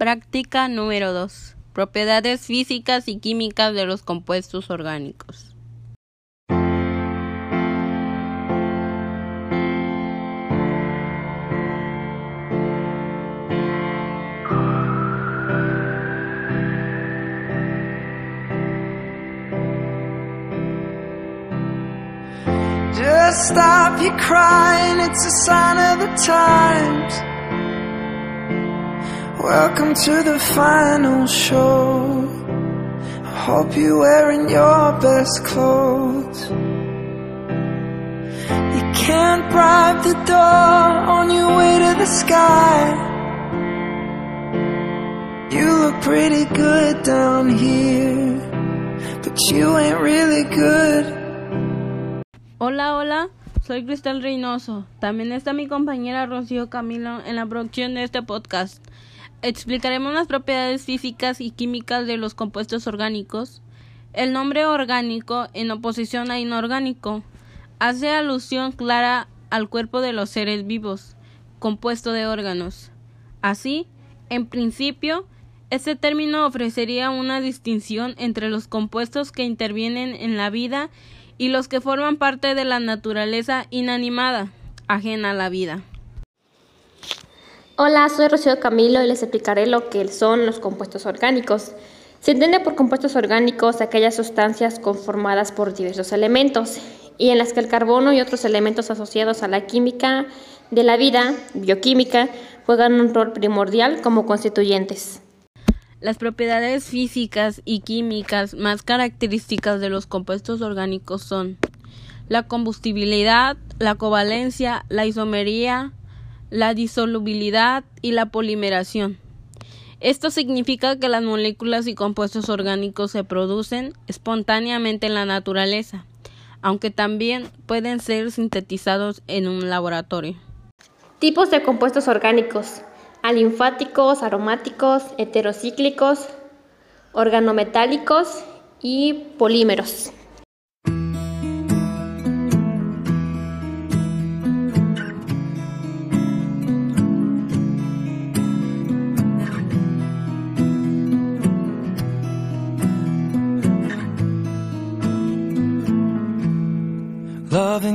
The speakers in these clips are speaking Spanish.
Práctica número 2. Propiedades físicas y químicas de los compuestos orgánicos. Just stop your crying, it's a sign of the times. Welcome to the final show. I hope you're wearing your best clothes. You can't bribe the door on your way to the sky. You look pretty good down here, but you ain't really good. Hola, hola, soy Cristal Reynoso. También está mi compañera Rocío Camilo en la producción de este podcast. Explicaremos las propiedades físicas y químicas de los compuestos orgánicos. El nombre orgánico, en oposición a inorgánico, hace alusión clara al cuerpo de los seres vivos, compuesto de órganos. Así, en principio, este término ofrecería una distinción entre los compuestos que intervienen en la vida y los que forman parte de la naturaleza inanimada, ajena a la vida. Hola, soy Rocío Camilo y les explicaré lo que son los compuestos orgánicos. Se entiende por compuestos orgánicos aquellas sustancias conformadas por diversos elementos y en las que el carbono y otros elementos asociados a la química de la vida, bioquímica, juegan un rol primordial como constituyentes. Las propiedades físicas y químicas más características de los compuestos orgánicos son la combustibilidad, la covalencia, la isomería, la disolubilidad y la polimeración. Esto significa que las moléculas y compuestos orgánicos se producen espontáneamente en la naturaleza, aunque también pueden ser sintetizados en un laboratorio. Tipos de compuestos orgánicos alinfáticos, aromáticos, heterocíclicos, organometálicos y polímeros.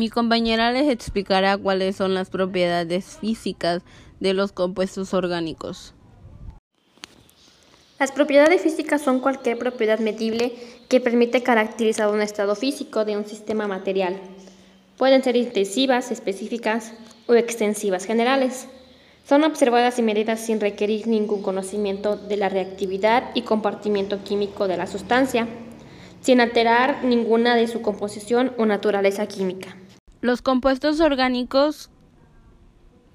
mi compañera les explicará cuáles son las propiedades físicas de los compuestos orgánicos. Las propiedades físicas son cualquier propiedad medible que permite caracterizar un estado físico de un sistema material. Pueden ser intensivas, específicas o extensivas generales. Son observadas y medidas sin requerir ningún conocimiento de la reactividad y compartimiento químico de la sustancia sin alterar ninguna de su composición o naturaleza química. Los compuestos orgánicos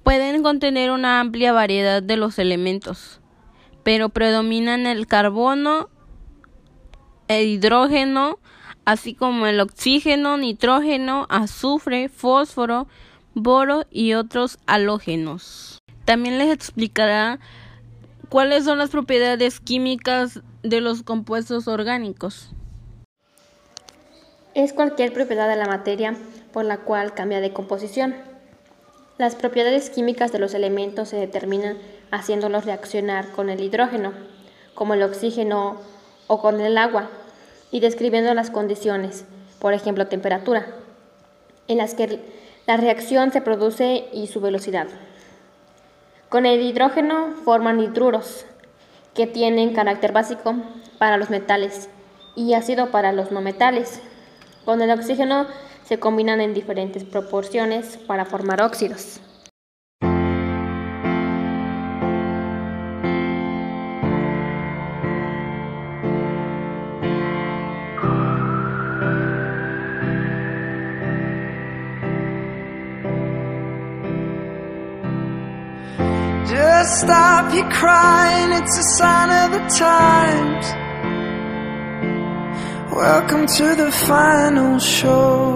pueden contener una amplia variedad de los elementos, pero predominan el carbono, el hidrógeno, así como el oxígeno, nitrógeno, azufre, fósforo, boro y otros halógenos. También les explicará cuáles son las propiedades químicas de los compuestos orgánicos es cualquier propiedad de la materia por la cual cambia de composición. Las propiedades químicas de los elementos se determinan haciéndolos reaccionar con el hidrógeno, como el oxígeno o con el agua, y describiendo las condiciones, por ejemplo temperatura, en las que la reacción se produce y su velocidad. Con el hidrógeno forman nitruros, que tienen carácter básico para los metales y ácido para los no metales. Con el oxígeno se combinan en diferentes proporciones para formar óxidos. Just stop your crying, it's a sign of the times. Welcome to the final show.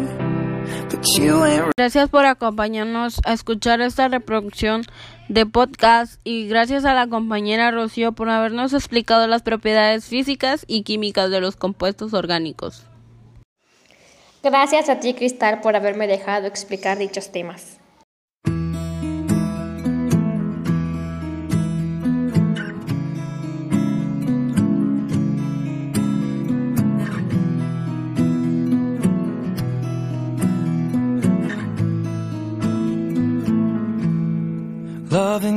Gracias por acompañarnos a escuchar esta reproducción de podcast y gracias a la compañera Rocío por habernos explicado las propiedades físicas y químicas de los compuestos orgánicos. Gracias a ti, Cristal, por haberme dejado explicar dichos temas.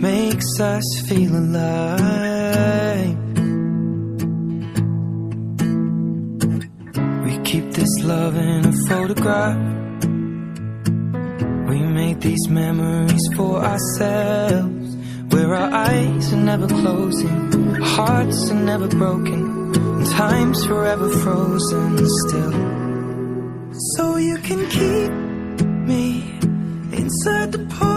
makes us feel alive. We keep this love in a photograph. We made these memories for ourselves. Where our eyes are never closing, hearts are never broken, and time's forever frozen still. So you can keep me inside the pocket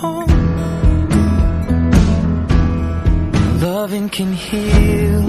home. Loving can heal.